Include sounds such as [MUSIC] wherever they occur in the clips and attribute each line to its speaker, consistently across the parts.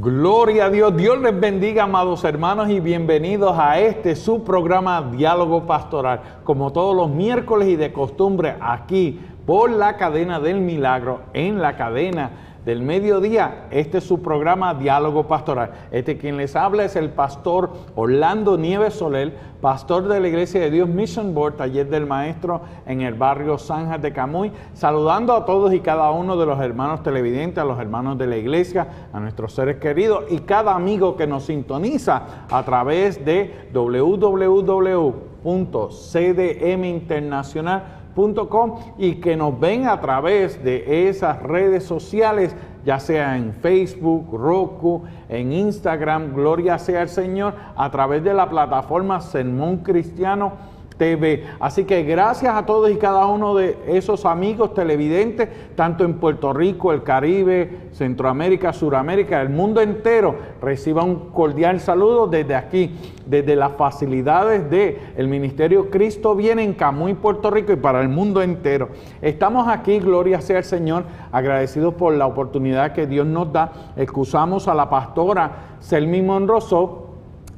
Speaker 1: Gloria a Dios, Dios les bendiga, amados hermanos, y bienvenidos a este su programa Diálogo Pastoral, como todos los miércoles y de costumbre aquí por la cadena del milagro, en la cadena del mediodía. Este es su programa Diálogo Pastoral. Este quien les habla es el pastor Orlando Nieves Soler, pastor de la Iglesia de Dios Mission Board, taller del maestro en el barrio Sanjas de Camuy, saludando a todos y cada uno de los hermanos televidentes, a los hermanos de la iglesia, a nuestros seres queridos y cada amigo que nos sintoniza a través de www.cdminternacional.com y que nos ven a través de esas redes sociales, ya sea en Facebook, Roku, en Instagram, Gloria sea el Señor, a través de la plataforma Sermón Cristiano TV. Así que gracias a todos y cada uno de esos amigos televidentes, tanto en Puerto Rico, el Caribe, Centroamérica, Suramérica, el mundo entero, reciba un cordial saludo desde aquí, desde las facilidades del el Ministerio Cristo Viene en Camuy, Puerto Rico y para el mundo entero. Estamos aquí, gloria sea el Señor, agradecidos por la oportunidad que Dios nos da. Excusamos a la pastora Selmi Monroso.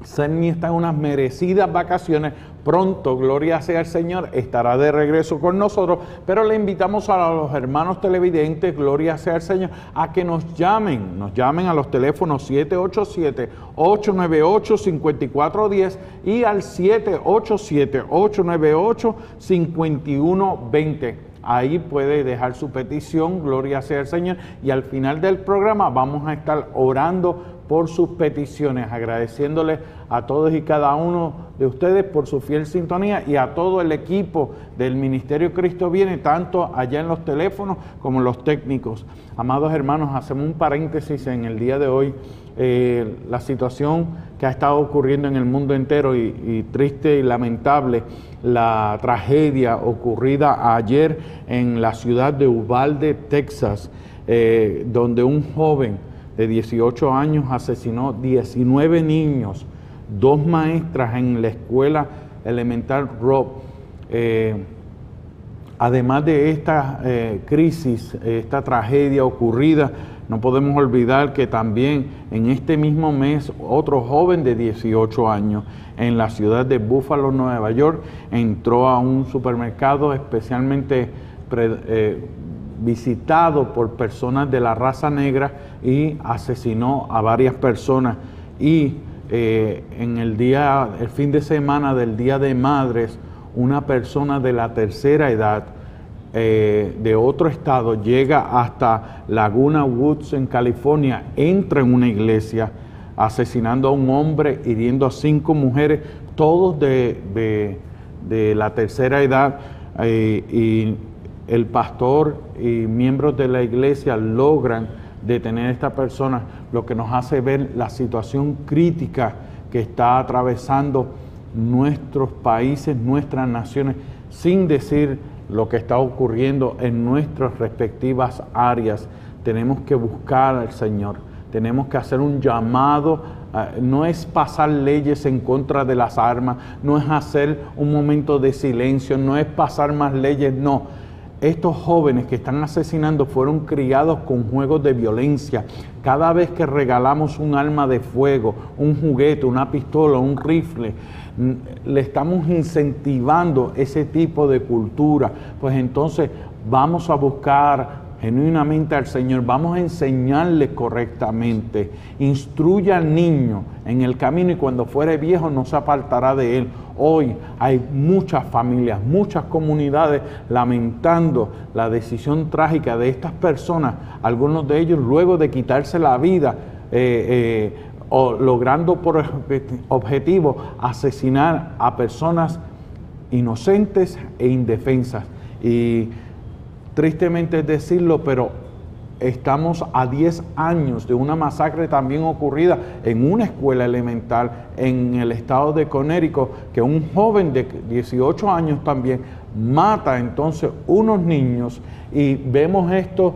Speaker 1: Selmi está en unas merecidas vacaciones pronto, gloria sea el Señor, estará de regreso con nosotros, pero le invitamos a los hermanos televidentes, gloria sea el Señor, a que nos llamen, nos llamen a los teléfonos 787-898-5410 y al 787-898-5120. Ahí puede dejar su petición, gloria sea el Señor, y al final del programa vamos a estar orando por sus peticiones, agradeciéndole a todos y cada uno de ustedes por su fiel sintonía y a todo el equipo del Ministerio Cristo Viene, tanto allá en los teléfonos como en los técnicos. Amados hermanos, hacemos un paréntesis en el día de hoy. Eh, la situación que ha estado ocurriendo en el mundo entero y, triste y lamentable, la tragedia ocurrida ayer en la ciudad de Uvalde, Texas, eh, donde un joven de 18 años asesinó 19 niños, dos maestras en la escuela elemental Rob. Eh, además de esta eh, crisis, esta tragedia ocurrida, no podemos olvidar que también en este mismo mes otro joven de 18 años en la ciudad de Buffalo, Nueva York, entró a un supermercado especialmente eh, visitado por personas de la raza negra y asesinó a varias personas. Y eh, en el día, el fin de semana del Día de Madres, una persona de la tercera edad eh, de otro estado llega hasta Laguna Woods en California, entra en una iglesia asesinando a un hombre, hiriendo a cinco mujeres, todos de, la tercera edad. Eh, y el pastor y miembros de la iglesia logran detener a esta persona, lo que nos hace ver la situación crítica que está atravesando nuestros países, nuestras naciones, sin decir lo que está ocurriendo en nuestras respectivas áreas. Tenemos que buscar al Señor, tenemos que hacer un llamado no es pasar leyes en contra de las armas, no es hacer un momento de silencio, no es pasar más leyes, no estos jóvenes que están asesinando fueron criados con juegos de violencia. Cada vez que regalamos un arma de fuego, un juguete, una pistola, un rifle, le estamos incentivando ese tipo de cultura. Pues entonces vamos a buscar genuinamente al Señor, vamos a enseñarle correctamente. Instruya al niño en el camino y cuando fuere viejo no se apartará de él. Hoy hay muchas familias, muchas comunidades lamentando la decisión trágica de estas personas, algunos de ellos luego de quitarse la vida. Eh, eh, o logrando por objetivo asesinar a personas inocentes e indefensas. Y Tristemente decirlo, pero estamos a 10 años de una masacre también ocurrida en una escuela elemental en el estado de Conérico, que un joven de 18 años también mata entonces unos niños. Y vemos esto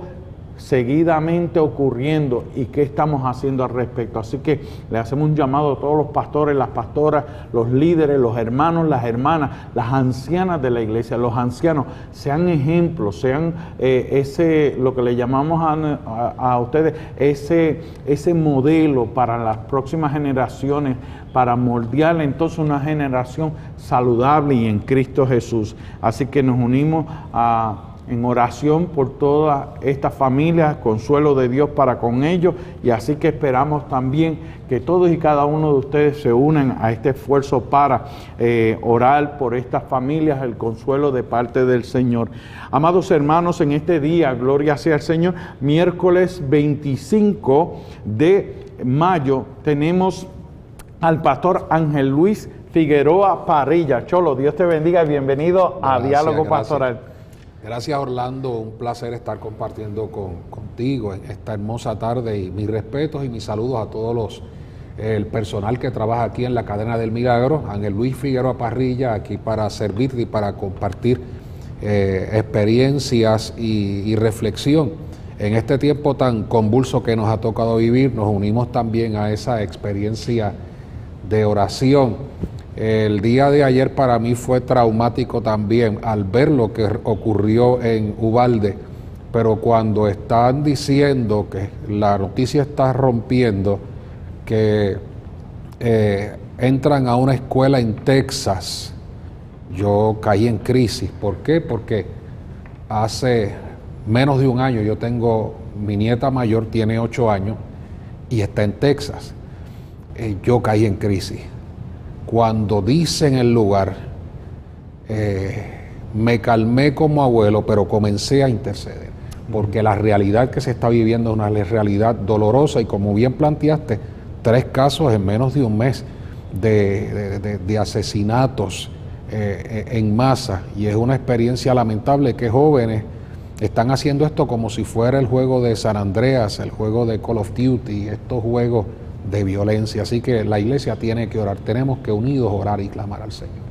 Speaker 1: seguidamente ocurriendo y qué estamos haciendo al respecto. Así que le hacemos un llamado a todos los pastores, las pastoras, los líderes, los hermanos, las hermanas, las ancianas de la iglesia, los ancianos, sean ejemplos, sean eh, ese, lo que le llamamos a, ustedes, ese, ese modelo para las próximas generaciones, para moldear entonces una generación saludable y en Cristo Jesús. Así que nos unimos a en oración por todas estas familias, consuelo de Dios para con ellos y así que esperamos también que todos y cada uno de ustedes se unan a este esfuerzo para eh, orar por estas familias, el consuelo de parte del Señor. Amados hermanos, en este día, gloria sea al Señor, miércoles 25 de mayo tenemos al pastor Ángel Luis Figueroa Parrilla. Cholo, Dios te bendiga y bienvenido a Diálogo Pastoral.
Speaker 2: Gracias Orlando, un placer estar compartiendo contigo en esta hermosa tarde y mis respetos y mis saludos a todos los el personal que trabaja aquí en la cadena del Milagro, Ángel Luis Figueroa Parrilla, aquí para servirte y para compartir eh, experiencias y reflexión. En este tiempo tan convulso que nos ha tocado vivir, nos unimos también a esa experiencia de oración el día de ayer para mí fue traumático también al ver lo que ocurrió en Ubalde, pero cuando están diciendo que la noticia está rompiendo, que eh, entran a una escuela en Texas, yo caí en crisis. ¿Por qué? Porque hace menos de un año yo tengo, mi nieta mayor tiene ocho años y está en Texas. Eh, yo caí en crisis cuando dice en el lugar, eh, me calmé como abuelo, pero comencé a interceder, porque la realidad que se está viviendo es una realidad dolorosa y como bien planteaste, tres casos en menos de un mes de, asesinatos eh, en masa. Y es una experiencia lamentable que jóvenes están haciendo esto como si fuera el juego de San Andreas, el juego de Call of Duty, estos juegos de violencia. Así que la iglesia tiene que orar, tenemos que unidos orar y clamar al Señor.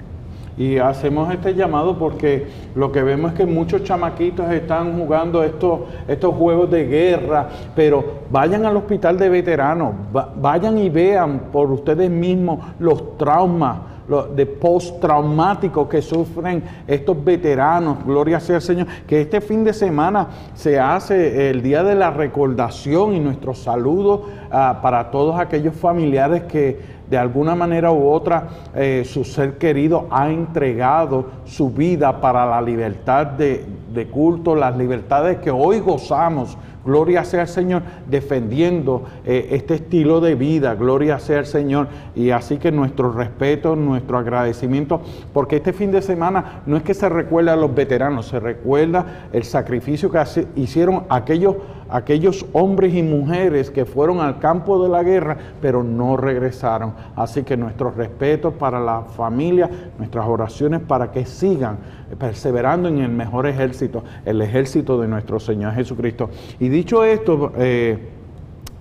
Speaker 1: Y hacemos este llamado porque lo que vemos es que muchos chamaquitos están jugando estos, estos juegos de guerra, pero vayan al hospital de veteranos, vayan y vean por ustedes mismos los traumas de postraumáticos que sufren estos veteranos, gloria sea al Señor, que este fin de semana se hace el día de la recordación y nuestro saludo ah, para todos aquellos familiares que de alguna manera u otra eh, su ser querido ha entregado su vida para la libertad de culto, las libertades que hoy gozamos Gloria sea al Señor defendiendo eh, este estilo de vida. Gloria sea al Señor. Y así que nuestro respeto, nuestro agradecimiento, porque este fin de semana no es que se recuerda a los veteranos, se recuerda el sacrificio que hicieron aquellos aquellos hombres y mujeres que fueron al campo de la guerra, pero no regresaron. Así que nuestro respeto para la familia, nuestras oraciones para que sigan perseverando en el mejor ejército, el ejército de nuestro Señor Jesucristo. Y dicho esto, eh,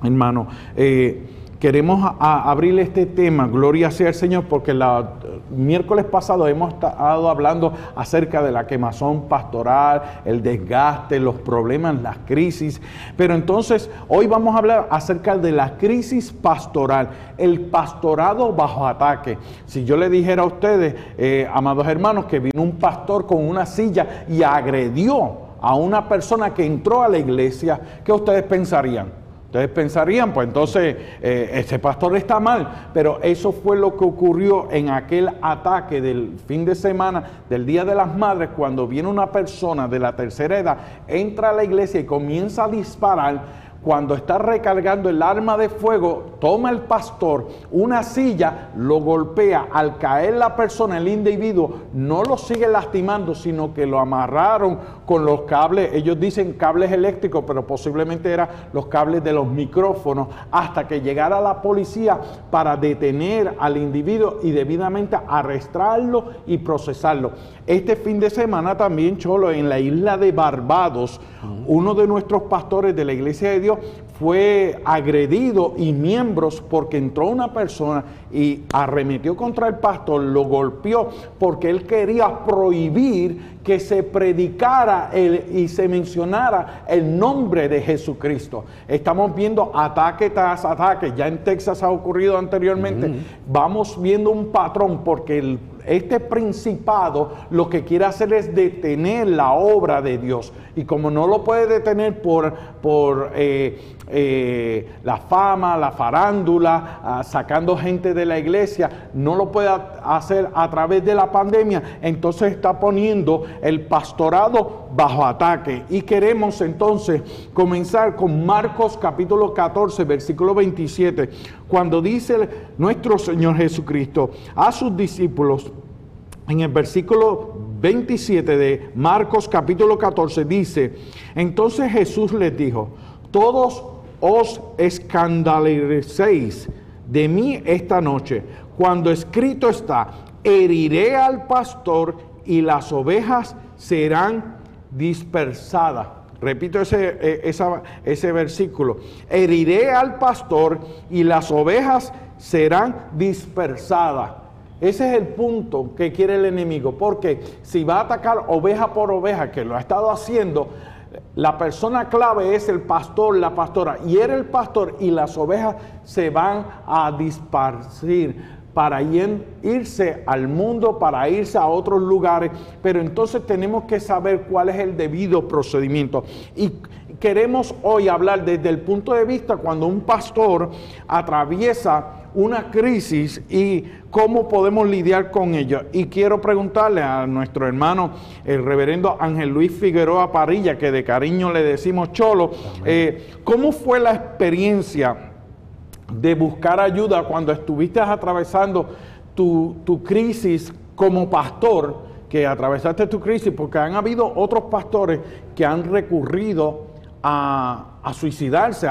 Speaker 1: hermano, eh, queremos abrir este tema, gloria sea el Señor, porque el miércoles pasado hemos estado hablando acerca de la quemazón pastoral, el desgaste, los problemas, las crisis, pero entonces hoy vamos a hablar acerca de la crisis pastoral, el pastorado bajo ataque. Si yo le dijera a ustedes, eh, amados hermanos, que vino un pastor con una silla y agredió a una persona que entró a la iglesia, ¿qué ustedes pensarían? Ustedes pensarían, pues entonces eh, ese pastor está mal, pero eso fue lo que ocurrió en aquel ataque del fin de semana, del Día de las Madres, cuando viene una persona de la tercera edad, entra a la iglesia y comienza a disparar cuando está recargando el arma de fuego, toma el pastor una silla, lo golpea, al caer la persona, el individuo, no lo sigue lastimando, sino que lo amarraron con los cables, ellos dicen cables eléctricos, pero posiblemente eran los cables de los micrófonos, hasta que llegara la policía para detener al individuo y debidamente arrestarlo y procesarlo. Este fin de semana también, Cholo, en la isla de Barbados, uno de nuestros pastores de la iglesia de Dios fue agredido y miembros porque entró una persona y arremetió contra el pastor, lo golpeó porque él quería prohibir que se predicara y se mencionara el nombre de Jesucristo. Estamos viendo ataque tras ataque, ya en Texas ha ocurrido anteriormente, vamos viendo un patrón porque el este principado lo que quiere hacer es detener la obra de Dios. Y como no lo puede detener por, por eh, eh, la fama, la farándula, ah, sacando gente de la iglesia, no lo puede hacer a través de la pandemia, entonces está poniendo el pastorado bajo ataque. Y queremos entonces comenzar con Marcos capítulo 14, versículo 27, cuando dice nuestro Señor Jesucristo a sus discípulos, en el versículo 27 de Marcos capítulo 14 dice, entonces Jesús les dijo, todos os escandalicéis de mí esta noche, cuando escrito está, heriré al pastor y las ovejas serán dispersadas. Repito ese, e, ese versículo. Heriré al pastor y las ovejas serán dispersadas. Ese es el punto que quiere el enemigo, porque si va a atacar oveja por oveja, que lo ha estado haciendo, la persona clave es el pastor, la pastora, y era el pastor y las ovejas se van a disparcir para irse al mundo, para irse a otros lugares, pero entonces tenemos que saber cuál es el debido procedimiento. Y queremos hoy hablar desde el punto de vista cuando un pastor atraviesa una crisis y cómo podemos lidiar con ella. Y quiero preguntarle a nuestro hermano, el reverendo Ángel Luis Figueroa Parilla, que de cariño le decimos Cholo, eh, ¿cómo fue la experiencia de buscar ayuda cuando estuviste atravesando tu, tu crisis como pastor? que atravesaste tu crisis, porque han habido otros pastores que han recurrido a, suicidarse.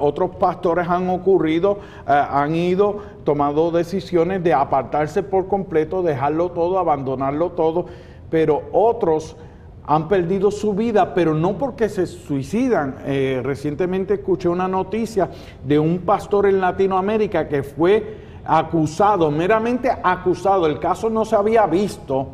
Speaker 1: otros pastores han ocurrido, eh, han ido tomando decisiones de apartarse por completo, dejarlo todo, abandonarlo todo, pero otros han perdido su vida, pero no porque se suicidan. Eh, recientemente escuché una noticia de un pastor en Latinoamérica que fue acusado, meramente acusado, el caso no se había visto,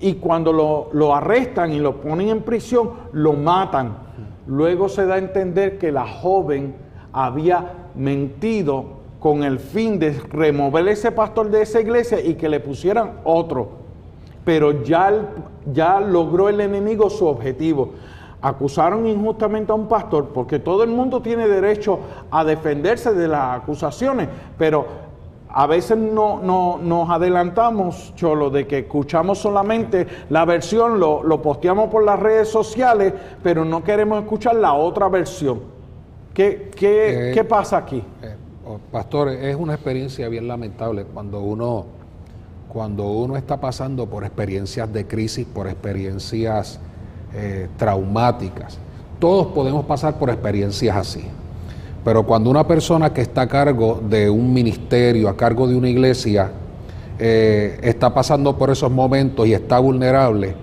Speaker 1: y cuando lo, lo arrestan y lo ponen en prisión, lo matan Luego se da a entender que la joven había mentido con el fin de remover ese pastor de esa iglesia y que le pusieran otro. Pero ya, ya logró el enemigo su objetivo. Acusaron injustamente a un pastor porque todo el mundo tiene derecho a defenderse de las acusaciones, pero a veces no, nos adelantamos, Cholo, de que escuchamos solamente la versión, lo, lo, posteamos por las redes sociales, pero no queremos escuchar la otra versión. ¿Qué, qué, eh, pasa aquí?
Speaker 2: Eh, oh, pastor, es una experiencia bien lamentable cuando uno, cuando uno está pasando por experiencias de crisis, por experiencias eh, traumáticas. Todos podemos pasar por experiencias así. Pero cuando una persona que está a cargo de un ministerio, a cargo de una iglesia, eh, está pasando por esos momentos y está vulnerable,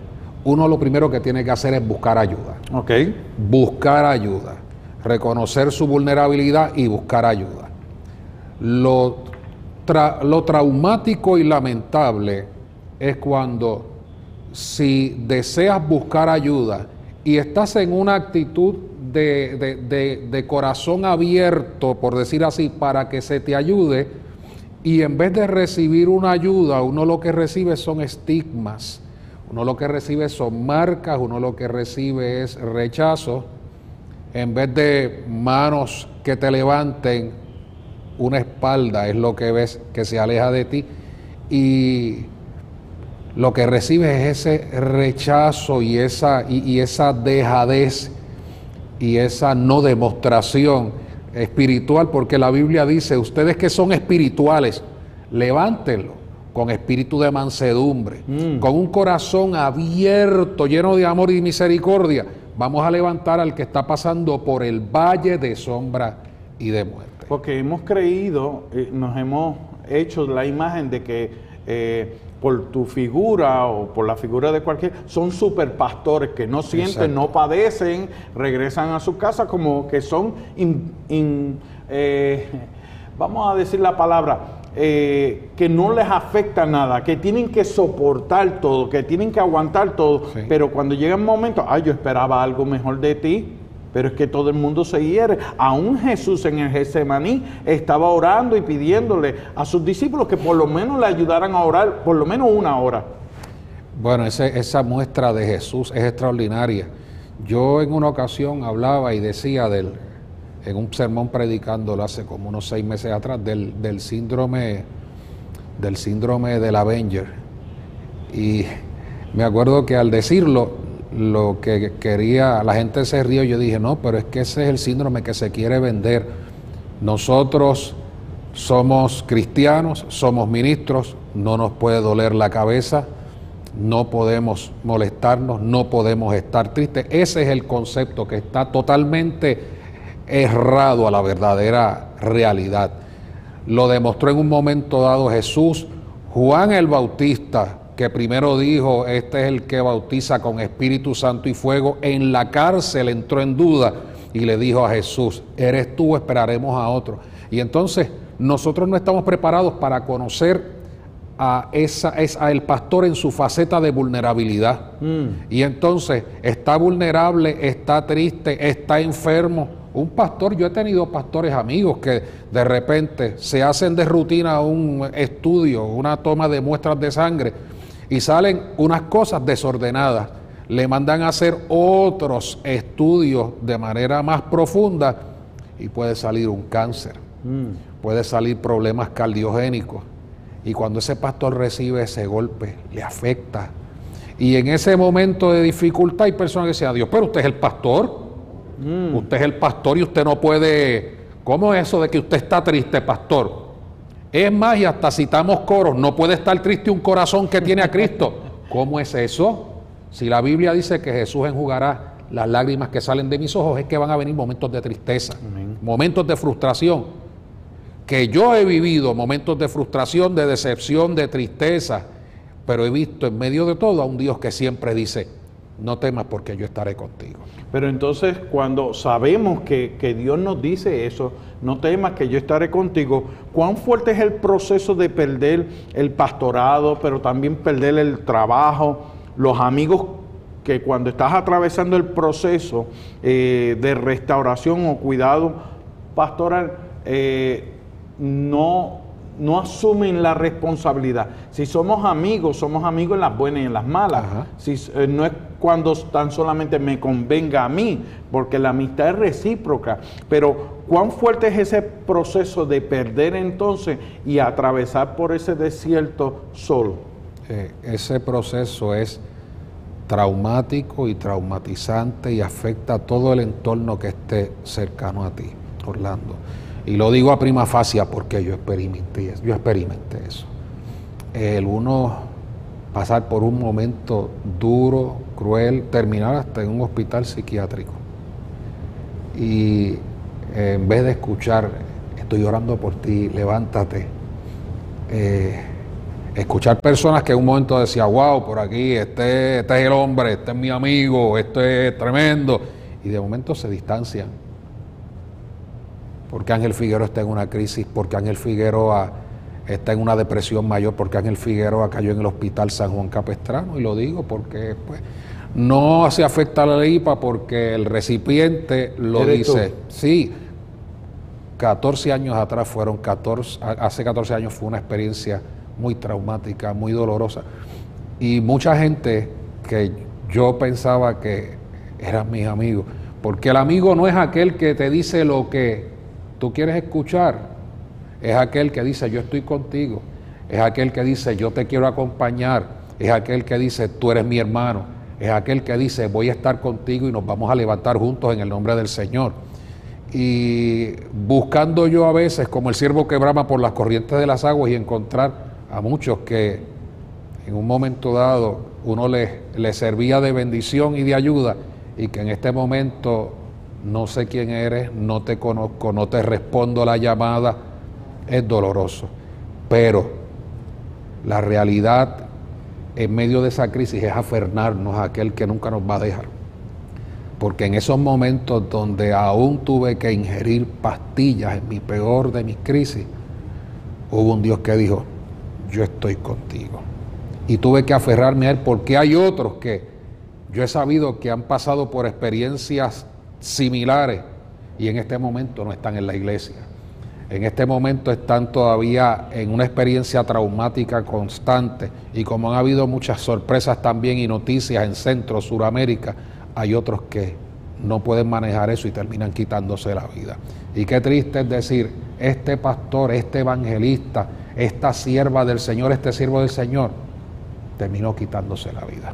Speaker 2: uno lo primero que tiene que hacer es buscar ayuda.
Speaker 1: Ok.
Speaker 2: Buscar ayuda. Reconocer su vulnerabilidad y buscar ayuda. Lo, lo traumático y lamentable es cuando si deseas buscar ayuda y estás en una actitud de, corazón abierto, por decir así, para que se te ayude, y en vez de recibir una ayuda, uno lo que recibe son estigmas, uno lo que recibe son marcas, uno lo que recibe es rechazo, en vez de manos que te levanten, una espalda es lo que ves que se aleja de ti y lo que recibes es ese rechazo y esa, y esa dejadez y esa no demostración espiritual, porque la Biblia dice, ustedes que son espirituales, levántenlo con espíritu de mansedumbre, mm. con un corazón abierto, lleno de amor y misericordia. Vamos a levantar al que está pasando por el valle de sombra y de muerte.
Speaker 1: Porque hemos creído, eh, nos hemos hecho la imagen de que eh, por tu figura o por la figura de cualquier, son super pastores que no sienten, no padecen, regresan a su casa como que son, eh, vamos a decir la palabra, eh, que no les afecta nada, que tienen que soportar todo, que tienen que aguantar todo, pero cuando llega un momento, ay, yo esperaba algo mejor de ti, pero es que todo el mundo se hiere. Aún Jesús en el Getsemaní estaba orando y pidiéndole a sus discípulos que por lo menos le ayudaran a orar por lo menos una hora.
Speaker 2: Bueno, esa muestra de Jesús es extraordinaria. Yo en una ocasión hablaba y decía del, en un sermón predicándolo hace como unos seis meses atrás del, del síndrome del síndrome del Avenger. Y me acuerdo que al decirlo lo que quería, la gente se rió, yo dije, no, pero es que ese es el síndrome que se quiere vender. Nosotros somos cristianos, somos ministros, no nos puede doler la cabeza, no podemos molestarnos, no podemos estar tristes. Ese es el concepto que está totalmente errado a la verdadera realidad. Lo demostró en un momento dado Jesús, Juan el Bautista, que primero dijo, este es el que bautiza con Espíritu Santo y fuego, en la cárcel entró en duda y le dijo a Jesús, eres tú, esperaremos a otro. Y entonces nosotros no estamos preparados para conocer a, esa, a el pastor en su faceta de vulnerabilidad. Mm. Y entonces está vulnerable, está triste, está enfermo. Un pastor, yo he tenido pastores amigos que de repente se hacen de rutina un estudio, una toma de muestras de sangre y salen unas cosas desordenadas. Le mandan a hacer otros estudios de manera más profunda y puede salir un cáncer, mm. puede salir problemas cardiogénicos. Y cuando ese pastor recibe ese golpe, le afecta. Y en ese momento de dificultad hay personas que dicen, Dios, pero usted es el pastor. Mm. Usted es el pastor y usted no puede... ¿Cómo es eso de que usted está triste, pastor? Es más, y hasta citamos coros, no puede estar triste un corazón que tiene a Cristo. [LAUGHS] ¿Cómo es eso? Si la Biblia dice que Jesús enjugará las lágrimas que salen de mis ojos, es que van a venir momentos de tristeza, momentos de frustración. Que yo he vivido momentos de frustración, de decepción, de tristeza, pero he visto en medio de todo a un Dios que siempre dice, no temas porque yo estaré contigo.
Speaker 1: Pero entonces cuando sabemos que, que, Dios nos dice eso, no temas que yo estaré contigo, ¿cuán fuerte es el proceso de perder el pastorado, pero también perder el trabajo, los amigos que cuando estás atravesando el proceso eh, de restauración o cuidado pastoral, eh, no no asumen la responsabilidad. Si somos amigos, somos amigos en las buenas y en las malas. Si, eh, no es cuando tan solamente me convenga a mí, porque la amistad es recíproca. Pero cuán fuerte es ese proceso de perder entonces y atravesar por ese desierto solo.
Speaker 2: Eh, ese proceso es traumático y traumatizante y afecta a todo el entorno que esté cercano a ti, Orlando. Y lo digo a prima facie porque yo experimenté, yo experimenté eso. El uno pasar por un momento duro, cruel, terminar hasta en un hospital psiquiátrico. Y en vez de escuchar, estoy orando por ti, levántate. Eh, escuchar personas que en un momento decía, wow, por aquí, este, este es el hombre, este es mi amigo, esto es tremendo. Y de momento se distancian porque Ángel Figueroa está en una crisis, porque Ángel Figueroa está en una depresión mayor, porque Ángel Figueroa cayó en el hospital San Juan Capestrano, y lo digo porque pues, no se afecta a la IPA porque el recipiente lo dice. Sí, 14 años atrás fueron 14, hace 14 años fue una experiencia muy traumática, muy dolorosa. Y mucha gente que yo pensaba que eran mis amigos, porque el amigo no es aquel que te dice lo que tú quieres escuchar, es aquel que dice yo estoy contigo, es aquel que dice yo te quiero acompañar, es aquel que dice tú eres mi hermano, es aquel que dice voy a estar contigo y nos vamos a levantar juntos en el nombre del Señor. Y buscando yo a veces como el siervo que brama por las corrientes de las aguas y encontrar a muchos que en un momento dado uno les, les servía de bendición y de ayuda y que en este momento no sé quién eres, no te conozco, no te respondo la llamada, es doloroso. Pero La realidad en medio de esa crisis es aferrarnos a aquel que nunca nos va a dejar. Porque en esos momentos donde aún tuve que ingerir pastillas en mi peor de mis crisis, hubo un Dios que dijo, yo estoy contigo. Y tuve que aferrarme a Él porque hay otros que yo he sabido que han pasado por experiencias similares y en este momento no están en la iglesia. En este momento están todavía en una experiencia traumática constante y como han habido muchas sorpresas también y noticias en Centro, Suramérica, hay otros que no pueden manejar eso y terminan quitándose la vida. Y qué triste es decir, este pastor, este evangelista, esta sierva del Señor, este siervo del Señor, terminó quitándose la vida.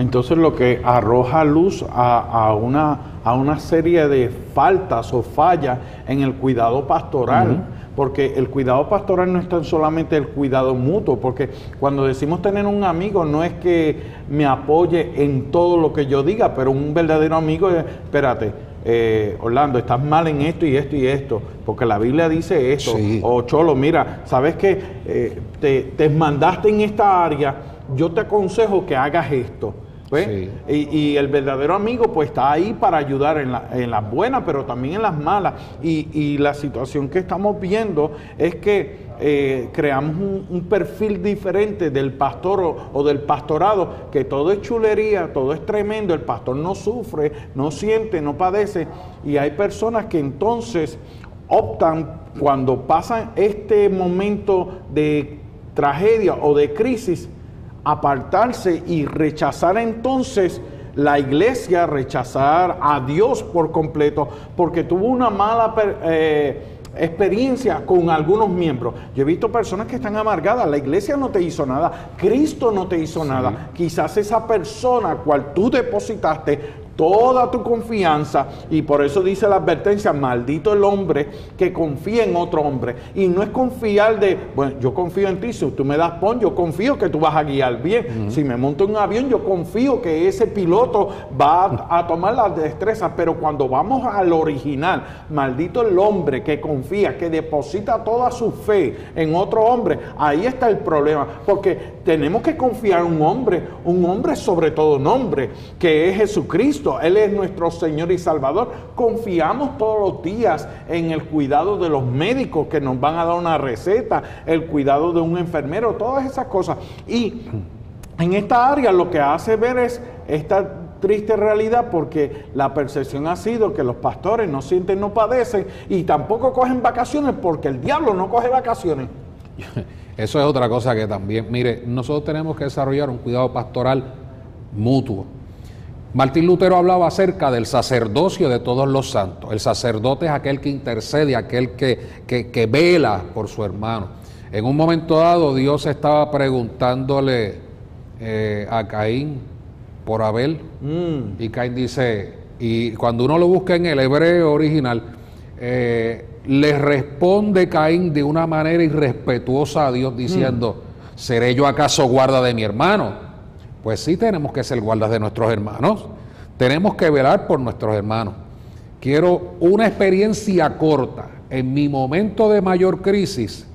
Speaker 1: Entonces lo que arroja luz a, una, a una serie de faltas o fallas en el cuidado pastoral. Porque el cuidado pastoral no es tan solamente el cuidado mutuo, porque cuando decimos tener un amigo no es que me apoye en todo lo que yo diga, pero un verdadero amigo es, espérate, eh, Orlando, estás mal en esto y esto y esto, porque la Biblia dice esto. O Cholo, mira, sabes que eh, te, te mandaste en esta área, yo te aconsejo que hagas esto. Y, el verdadero amigo pues está ahí para ayudar en, las buenas, pero también en las malas. Y, la situación que estamos viendo es que eh, creamos un, perfil diferente del pastor o, del pastorado, que todo es chulería, todo es tremendo, el pastor no sufre, no siente, no padece. Y hay personas que entonces optan cuando pasan este momento de tragedia o de crisis, apartarse y rechazar entonces la iglesia, rechazar a Dios por completo, porque tuvo una mala eh, experiencia con algunos miembros. Yo he visto personas que están amargadas, la iglesia no te hizo nada, Cristo no te hizo nada. Quizás esa persona cual tú depositaste toda tu confianza y por eso dice la advertencia, maldito el hombre que confía en otro hombre. Y no es confiar de, bueno, yo confío en ti, si tú me das pon, yo confío que tú vas a guiar bien. Si me monto en un avión, yo confío que ese piloto va a, tomar las destrezas, pero cuando vamos al original, maldito el hombre que confía, que deposita toda su fe en otro hombre, ahí está el problema, porque tenemos que confiar en un hombre, un hombre sobre todo nombre, que es Jesucristo él es nuestro Señor y Salvador. Confiamos todos los días en el cuidado de los médicos que nos van a dar una receta, el cuidado de un enfermero, todas esas cosas. Y en esta área lo que hace ver es esta triste realidad porque la percepción ha sido que los pastores no sienten, no padecen y tampoco cogen vacaciones porque el diablo no coge vacaciones. [LAUGHS]
Speaker 2: Eso es otra cosa que también, mire, nosotros tenemos que desarrollar un cuidado pastoral mutuo. Martín Lutero hablaba acerca del sacerdocio de todos los santos. El sacerdote es aquel que intercede, aquel que, que, vela por su hermano. En un momento dado Dios estaba preguntándole eh, a Caín por Abel mm. y Caín dice, y cuando uno lo busca en el hebreo original, eh, le responde Caín de una manera irrespetuosa a Dios diciendo, mm. ¿seré yo acaso guarda de mi hermano? Pues sí tenemos que ser guardas de nuestros hermanos. Tenemos que velar por nuestros hermanos. Quiero una experiencia corta. En mi momento de mayor crisis,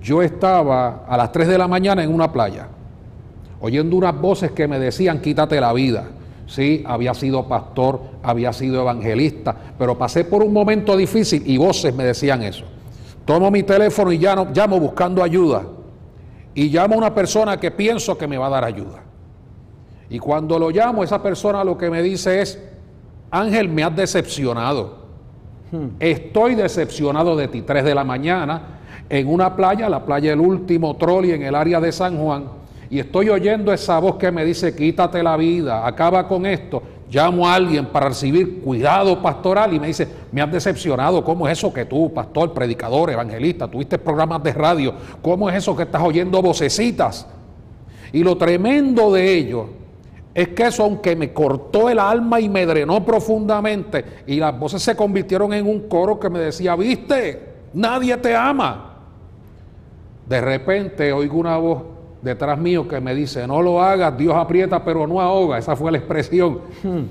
Speaker 2: yo estaba a las 3 de la mañana en una playa, oyendo unas voces que me decían, quítate la vida. Sí, había sido pastor, había sido evangelista, pero pasé por un momento difícil y voces me decían eso. Tomo mi teléfono y llamo buscando ayuda. Y llamo a una persona que pienso que me va a dar ayuda. Y cuando lo llamo, esa persona lo que me dice es, Ángel, me has decepcionado. Estoy decepcionado de ti. Tres de la mañana, en una playa, la playa del último trolley en el área de San Juan, y estoy oyendo esa voz que me dice, quítate la vida, acaba con esto. Llamo a alguien para recibir cuidado pastoral y me dice, me has decepcionado, ¿cómo es eso que tú, pastor, predicador, evangelista, tuviste programas de radio, cómo es eso que estás oyendo vocecitas? Y lo tremendo de ello es que eso, aunque me cortó el alma y me drenó profundamente, y las voces se convirtieron en un coro que me decía, viste, nadie te ama. De repente oigo una voz detrás mío que me dice, no lo hagas, Dios aprieta pero no ahoga. Esa fue la expresión. Hmm.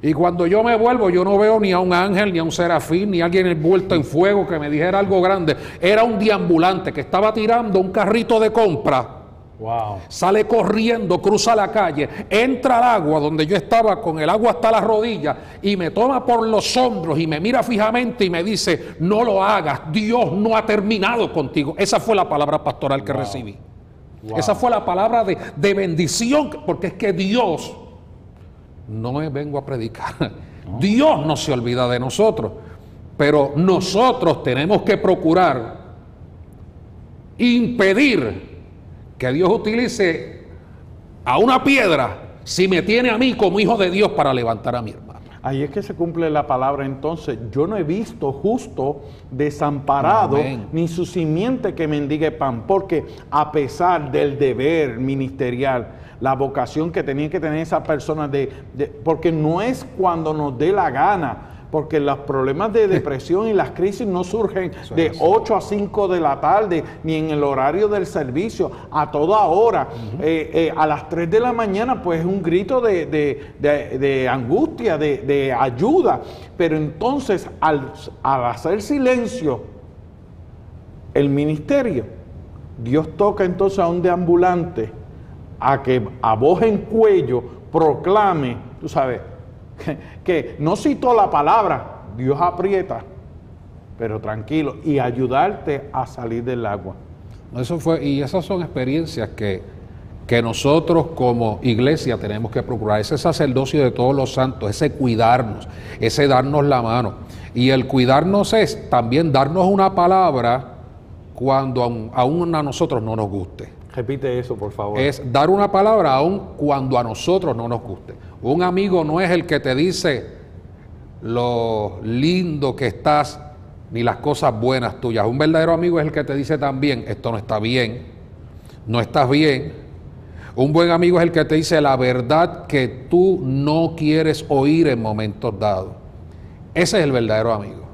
Speaker 2: Y cuando yo me vuelvo, yo no veo ni a un ángel, ni a un serafín, ni a alguien envuelto en fuego que me dijera algo grande. Era un diambulante que estaba tirando un carrito de compra Wow. Sale corriendo, cruza la calle, entra al agua donde yo estaba con el agua hasta las rodillas y me toma por los hombros y me mira fijamente y me dice, no lo hagas, Dios no ha terminado contigo. Esa fue la palabra pastoral que recibí. Esa fue la palabra de, de, bendición, porque es que Dios, no me vengo a predicar, [LAUGHS] Dios no se olvida de nosotros, pero nosotros tenemos que procurar impedir que Dios utilice a una piedra si me tiene a mí como hijo de Dios para levantar a mi hermano.
Speaker 1: Ahí es que se cumple la palabra entonces. Yo no he visto justo desamparado ni su simiente que mendigue pan, porque a pesar del deber ministerial, la vocación que tenía que tener esa persona de, de porque no es cuando nos dé la gana, porque los problemas de [LAUGHS] depresión y las crisis no surgen de 8 a 5 de la tarde, ni en el horario del servicio, a toda hora. Eh, eh, a las 3 de la mañana, pues es un grito de, angustia, de, ayuda. Pero entonces, al, al hacer silencio, el ministerio, Dios toca entonces a un deambulante a que a voz en cuello proclame, tú sabes, que, no citó la palabra, Dios aprieta, pero tranquilo, y ayudarte a salir del agua.
Speaker 2: Eso fue, y esas son experiencias que, que nosotros como iglesia tenemos que procurar, ese sacerdocio de todos los santos, ese cuidarnos, ese darnos la mano. Y el cuidarnos es también darnos una palabra cuando aún, a nosotros no nos guste.
Speaker 1: Repite eso, por favor.
Speaker 2: Es dar una palabra aún cuando a nosotros no nos guste. Un amigo no es el que te dice lo lindo que estás ni las cosas buenas tuyas. Un verdadero amigo es el que te dice también, esto no está bien, no estás bien. Un buen amigo es el que te dice la verdad que tú no quieres oír en momentos dados. Ese es el verdadero amigo.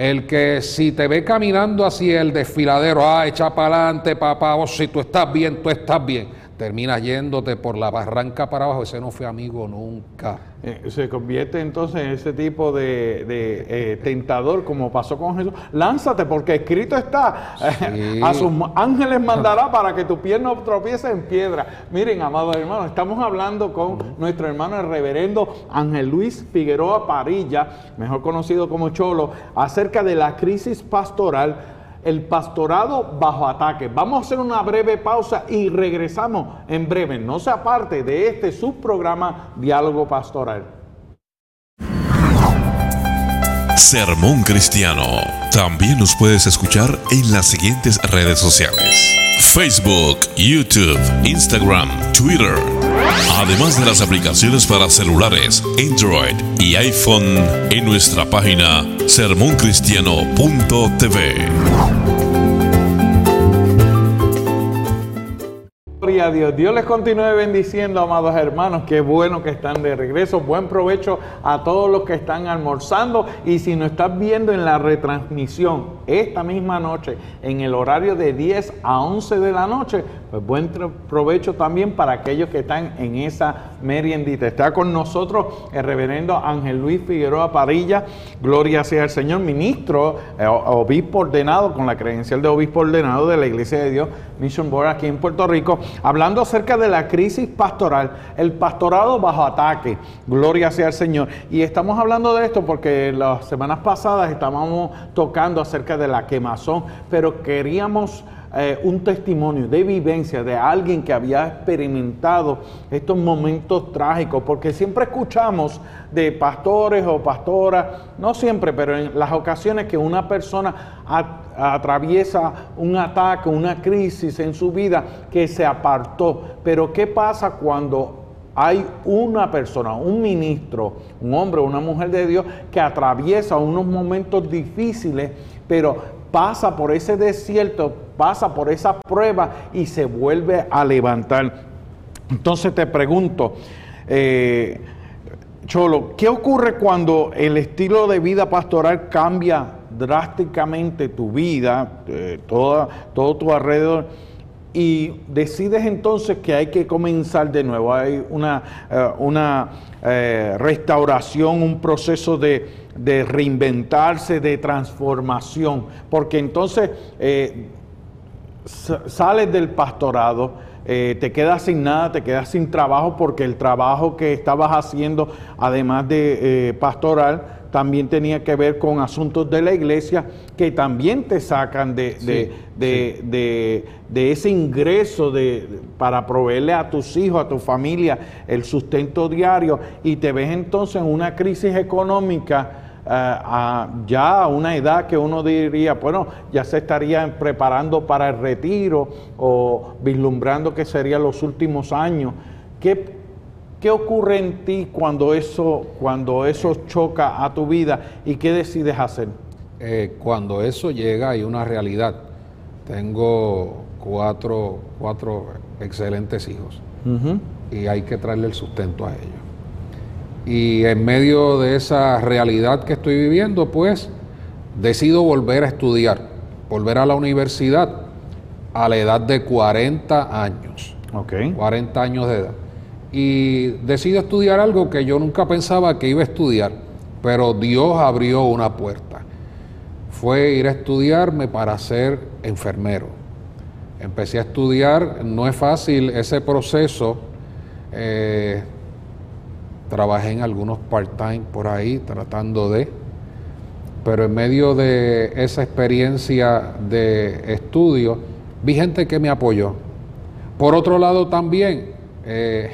Speaker 2: El que si te ve caminando hacia el desfiladero, ah, echa para adelante, papá, o si tú estás bien, tú estás bien terminas yéndote por la barranca para abajo, ese no fue amigo nunca.
Speaker 1: Eh, se convierte entonces en ese tipo de, eh, tentador como pasó con Jesús. Lánzate porque escrito está, [LAUGHS] a sus ángeles mandará [LAUGHS] para que tu pierna no tropiece en piedra. Miren, amados hermanos, estamos hablando con nuestro hermano el reverendo Ángel Luis Figueroa Parilla, mejor conocido como Cholo, acerca de la crisis pastoral el pastorado bajo ataque. Vamos a hacer una breve pausa y regresamos en breve. No se aparte de este subprograma Diálogo Pastoral.
Speaker 3: Sermón Cristiano. También nos puedes escuchar en las siguientes redes sociales. Facebook, YouTube, Instagram, Twitter. Además de las aplicaciones para celulares, Android y iPhone en nuestra página sermoncristiano.tv.
Speaker 1: A Dios. Dios les continúe bendiciendo, amados hermanos. Qué bueno que están de regreso. Buen provecho a todos los que están almorzando. Y si nos estás viendo en la retransmisión esta misma noche, en el horario de 10 a 11 de la noche, pues buen provecho también para aquellos que están en esa meriendita. Está con nosotros el reverendo Ángel Luis Figueroa Parilla. Gloria sea el Señor, ministro, eh, obispo ordenado, con la credencial de obispo ordenado de la Iglesia de Dios Mission Board aquí en Puerto Rico, hablando acerca de la crisis pastoral, el pastorado bajo ataque. Gloria sea el Señor. Y estamos hablando de esto porque las semanas pasadas estábamos tocando acerca de la quemazón, pero queríamos eh, un testimonio de vivencia de alguien que había experimentado estos momentos trágicos, porque siempre escuchamos de pastores o pastoras, no siempre, pero en las ocasiones que una persona atraviesa un ataque, una crisis en su vida, que se apartó. Pero ¿qué pasa cuando hay una persona, un ministro, un hombre una mujer de Dios que atraviesa unos momentos difíciles, pero pasa por ese desierto, pasa por esa prueba y se vuelve a levantar. Entonces te pregunto, eh, Cholo, ¿qué ocurre cuando el estilo de vida pastoral cambia drásticamente tu vida, eh, todo tu alrededor? y decides entonces que hay que comenzar de nuevo, hay una, eh, una restauración, un proceso de, de reinventarse, de transformación, porque entonces eh, sales del pastorado, eh, te quedas sin nada, te quedas sin trabajo porque el trabajo que estabas haciendo, además de eh, pastoral, también tenía que ver con asuntos de la iglesia que también te sacan de, de, de, ese ingreso de, para proveerle a tus hijos, a tu familia, el sustento diario y te ves entonces en una crisis económica. Eh, ya a una edad que uno diría, bueno, ya se estaría preparando para el retiro o vislumbrando que serían los últimos años. ¿Qué, ¿Qué ocurre en ti cuando eso, cuando eso choca a tu vida y qué decides hacer?
Speaker 2: Eh, cuando eso llega hay una realidad. Tengo cuatro, cuatro excelentes hijos y hay que traerle el sustento a ellos. Y en medio de esa realidad que estoy viviendo, pues decido volver a estudiar, volver a la universidad a la edad de 40 años.
Speaker 1: Ok.
Speaker 2: 40 años de edad y decido estudiar algo que yo nunca pensaba que iba a estudiar, pero Dios abrió una puerta. Fue ir a estudiarme para ser enfermero. Empecé a estudiar, no es fácil ese proceso. Eh, trabajé en algunos part-time por ahí tratando de, pero en medio de esa experiencia de estudio, vi gente que me apoyó. Por otro lado también, eh,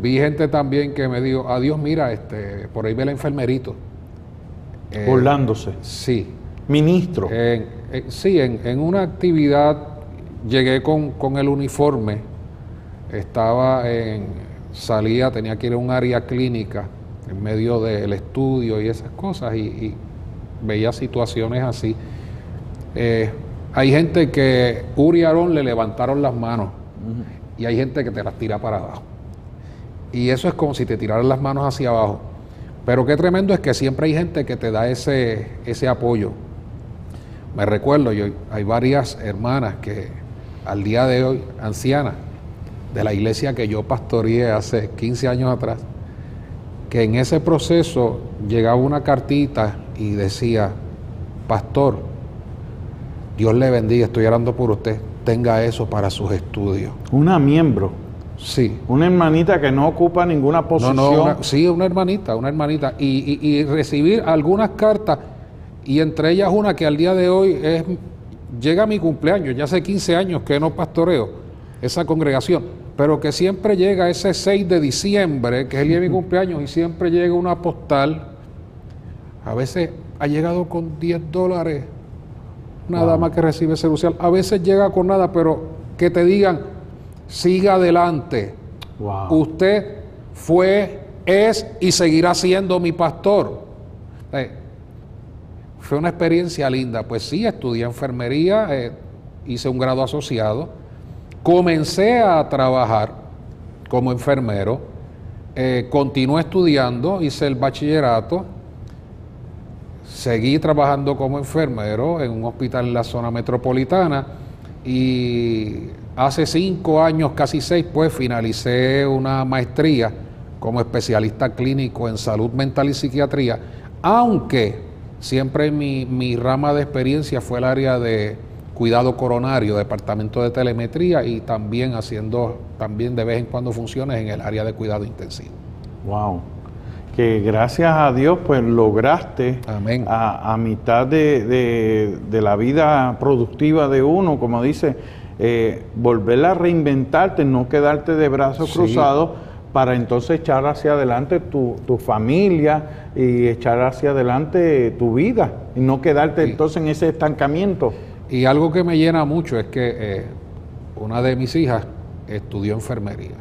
Speaker 2: vi gente también que me dijo, adiós, mira, este, por ahí ve el enfermerito.
Speaker 1: Eh, Burlándose.
Speaker 2: Sí.
Speaker 1: Ministro.
Speaker 2: sí, en, una actividad llegué con, el uniforme, estaba en, salía, tenía que ir a un área clínica en medio del estudio y esas cosas y, veía situaciones así. Eh, hay gente que Uri y Aarón le levantaron las manos y hay gente que te las tira para abajo. Y eso es como si te tiraran las manos hacia abajo. Pero qué tremendo es que siempre hay gente que te da ese, ese apoyo. Me recuerdo, yo, hay varias hermanas que al día de hoy, ancianas, de la iglesia que yo pastoreé hace 15 años atrás, que en ese proceso llegaba una cartita y decía, pastor, Dios le bendiga, estoy orando por usted, tenga eso para sus estudios.
Speaker 1: Una miembro.
Speaker 2: Sí.
Speaker 1: Una hermanita que no ocupa ninguna posición. No,
Speaker 2: sí, una hermanita, una hermanita. Y, recibir algunas cartas, y entre ellas una que al día de hoy es, llega a mi cumpleaños, ya hace 15 años que no pastoreo esa congregación, pero que siempre llega ese 6 de diciembre, que es el día de mi [LAUGHS] cumpleaños, y siempre llega una postal, a veces ha llegado con 10 dólares, nada más que recibe ese a veces llega con nada, pero que te digan, siga adelante. Usted fue, es y seguirá siendo mi pastor. Eh, fue una experiencia linda. Pues sí, estudié enfermería, eh, hice un grado asociado, comencé a trabajar como enfermero, eh, continué estudiando, hice el bachillerato, seguí trabajando como enfermero en un hospital en la zona metropolitana y Hace cinco años, casi seis, pues finalicé una maestría como especialista clínico en salud mental y psiquiatría, aunque siempre mi, mi rama de experiencia fue el área de cuidado coronario, departamento de telemetría y también haciendo también de vez en cuando funciones en el área de cuidado intensivo.
Speaker 1: Wow. Que gracias a Dios pues lograste A, mitad de, de, la vida productiva de uno, como dice, eh, volver a reinventarte, no quedarte de brazos cruzados para entonces echar hacia adelante tu, familia y echar hacia adelante tu vida y no quedarte entonces en ese estancamiento.
Speaker 2: Y algo que me llena mucho es que eh, una de mis hijas estudió enfermería.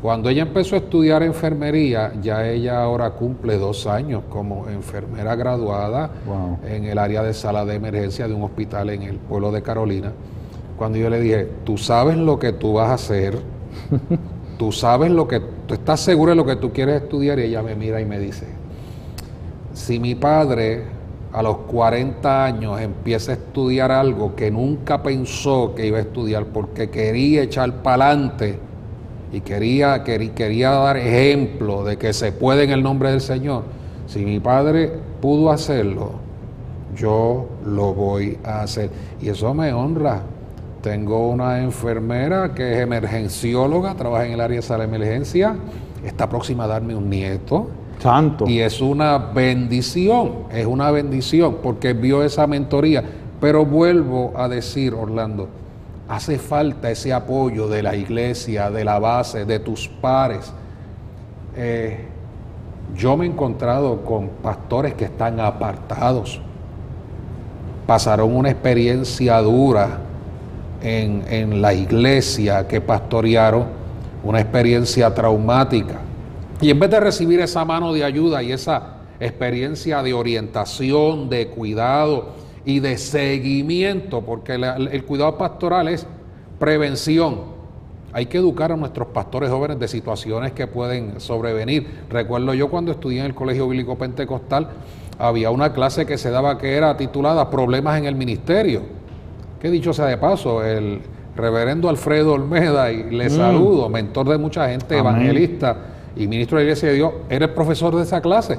Speaker 2: Cuando ella empezó a estudiar enfermería, ya ella ahora cumple dos años como enfermera graduada en el área de sala de emergencia de un hospital en el pueblo de Carolina cuando yo le dije, tú sabes lo que tú vas a hacer, tú sabes lo que, tú estás seguro de lo que tú quieres estudiar y ella me mira y me dice, si mi padre a los 40 años empieza a estudiar algo que nunca pensó que iba a estudiar porque quería echar para adelante y quería, quería, quería dar ejemplo de que se puede en el nombre del Señor, si mi padre pudo hacerlo, yo lo voy a hacer. Y eso me honra Tengo una enfermera que es emergencióloga, trabaja en el área de la emergencia, está próxima a darme un nieto.
Speaker 1: Santo.
Speaker 2: Y es una bendición, es una bendición, porque vio esa mentoría. Pero vuelvo a decir, Orlando, hace falta ese apoyo de la iglesia, de la base, de tus pares. Eh, yo me he encontrado con pastores que están apartados, pasaron una experiencia dura en, en la iglesia que pastorearon, una experiencia traumática. Y en vez de recibir esa mano de ayuda y esa experiencia de orientación, de cuidado y de seguimiento, porque el cuidado pastoral es prevención, hay que educar a nuestros pastores jóvenes de situaciones que pueden sobrevenir. Recuerdo yo cuando estudié en el Colegio Bíblico Pentecostal, había una clase que se daba que era titulada Problemas en el Ministerio. Que dicho sea de paso, el reverendo Alfredo Olmeda, y le mm. saludo, mentor de mucha gente, evangelista y ministro de la Iglesia de Dios, era el profesor de esa clase.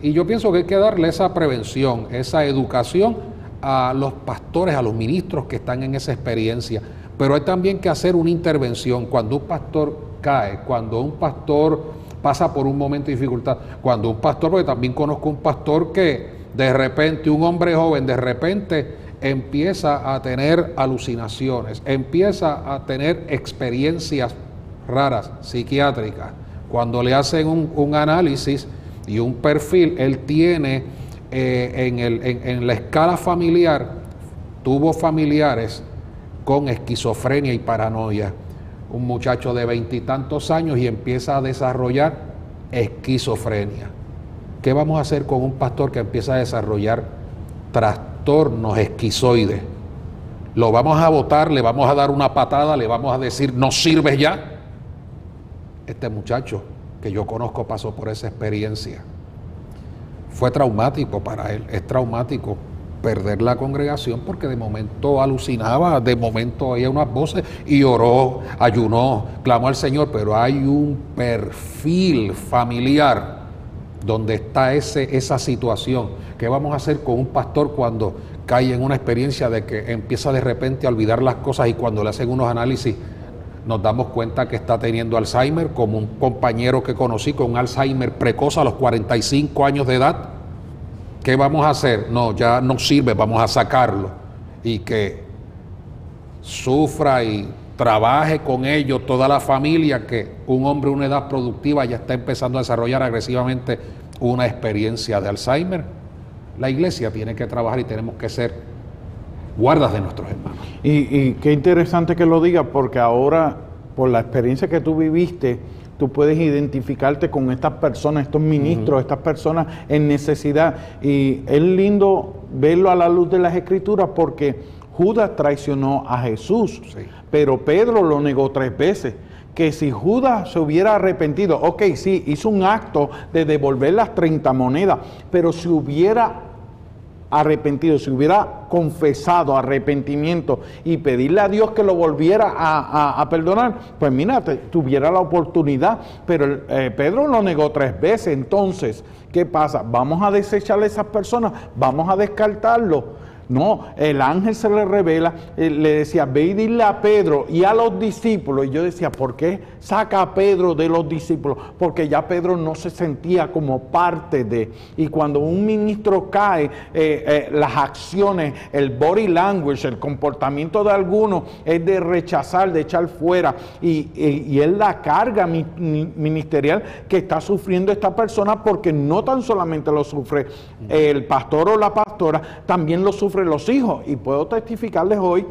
Speaker 2: Y yo pienso que hay que darle esa prevención, esa educación a los pastores, a los ministros que están en esa experiencia. Pero hay también que hacer una intervención cuando un pastor cae, cuando un pastor pasa por un momento de dificultad, cuando un pastor, porque también conozco un pastor que de repente, un hombre joven, de repente empieza a tener alucinaciones, empieza a tener experiencias raras, psiquiátricas. Cuando le hacen un, análisis y un perfil, él tiene eh, en, en la escala familiar, tuvo familiares con esquizofrenia y paranoia. Un muchacho de veintitantos años y empieza a desarrollar esquizofrenia. ¿Qué vamos a hacer con un pastor que empieza a desarrollar trastornos esquizoides? Lo vamos a votar, le vamos a dar una patada, le vamos a decir, no sirves ya. Este muchacho que yo conozco pasó por esa experiencia. Fue traumático para él, es traumático perder la congregación porque de momento alucinaba, de momento oía unas voces y oró, ayunó, clamó al Señor, pero hay un perfil familiar donde está ese, esa situación. ¿Qué vamos a hacer con un pastor cuando cae en una experiencia de que empieza de repente a olvidar las cosas y cuando le hacen unos análisis nos damos cuenta que está teniendo Alzheimer, como un compañero que conocí con Alzheimer precoz a los 45 años de edad? ¿Qué vamos a hacer? No, ya no sirve, vamos a sacarlo y que sufra y trabaje con ello toda la familia, que un hombre de una edad productiva ya está empezando a desarrollar agresivamente una experiencia de Alzheimer. La iglesia tiene que trabajar y tenemos que ser guardas de nuestros hermanos.
Speaker 1: Y, y qué interesante que lo diga, porque ahora, por la experiencia que tú viviste, tú puedes identificarte con estas personas, estos ministros, estas personas en necesidad. Y es lindo verlo a la luz de las escrituras porque Judas traicionó a Jesús, pero Pedro lo negó tres veces que si Judas se hubiera arrepentido, ok, sí, hizo un acto de devolver las 30 monedas, pero si hubiera arrepentido, si hubiera confesado arrepentimiento y pedirle a Dios que lo volviera a, perdonar, pues mira, tuviera la oportunidad. Pero eh, Pedro lo negó tres veces. Entonces, ¿qué pasa? Vamos a desechar a esas personas, vamos a descartarlo no, el ángel se le revela, eh, le decía, ve y dile a Pedro y a los discípulos. Y yo decía, ¿por qué saca a Pedro de los discípulos? Porque ya Pedro no se sentía como parte de. Y cuando un ministro cae, eh, eh, las acciones, el body language, el comportamiento de alguno es de rechazar, de echar fuera. Y, y es la carga ministerial que está sufriendo esta persona porque no tan solamente lo sufre el pastor o la pastora, también lo sufre los hijos. Y puedo testificarles hoy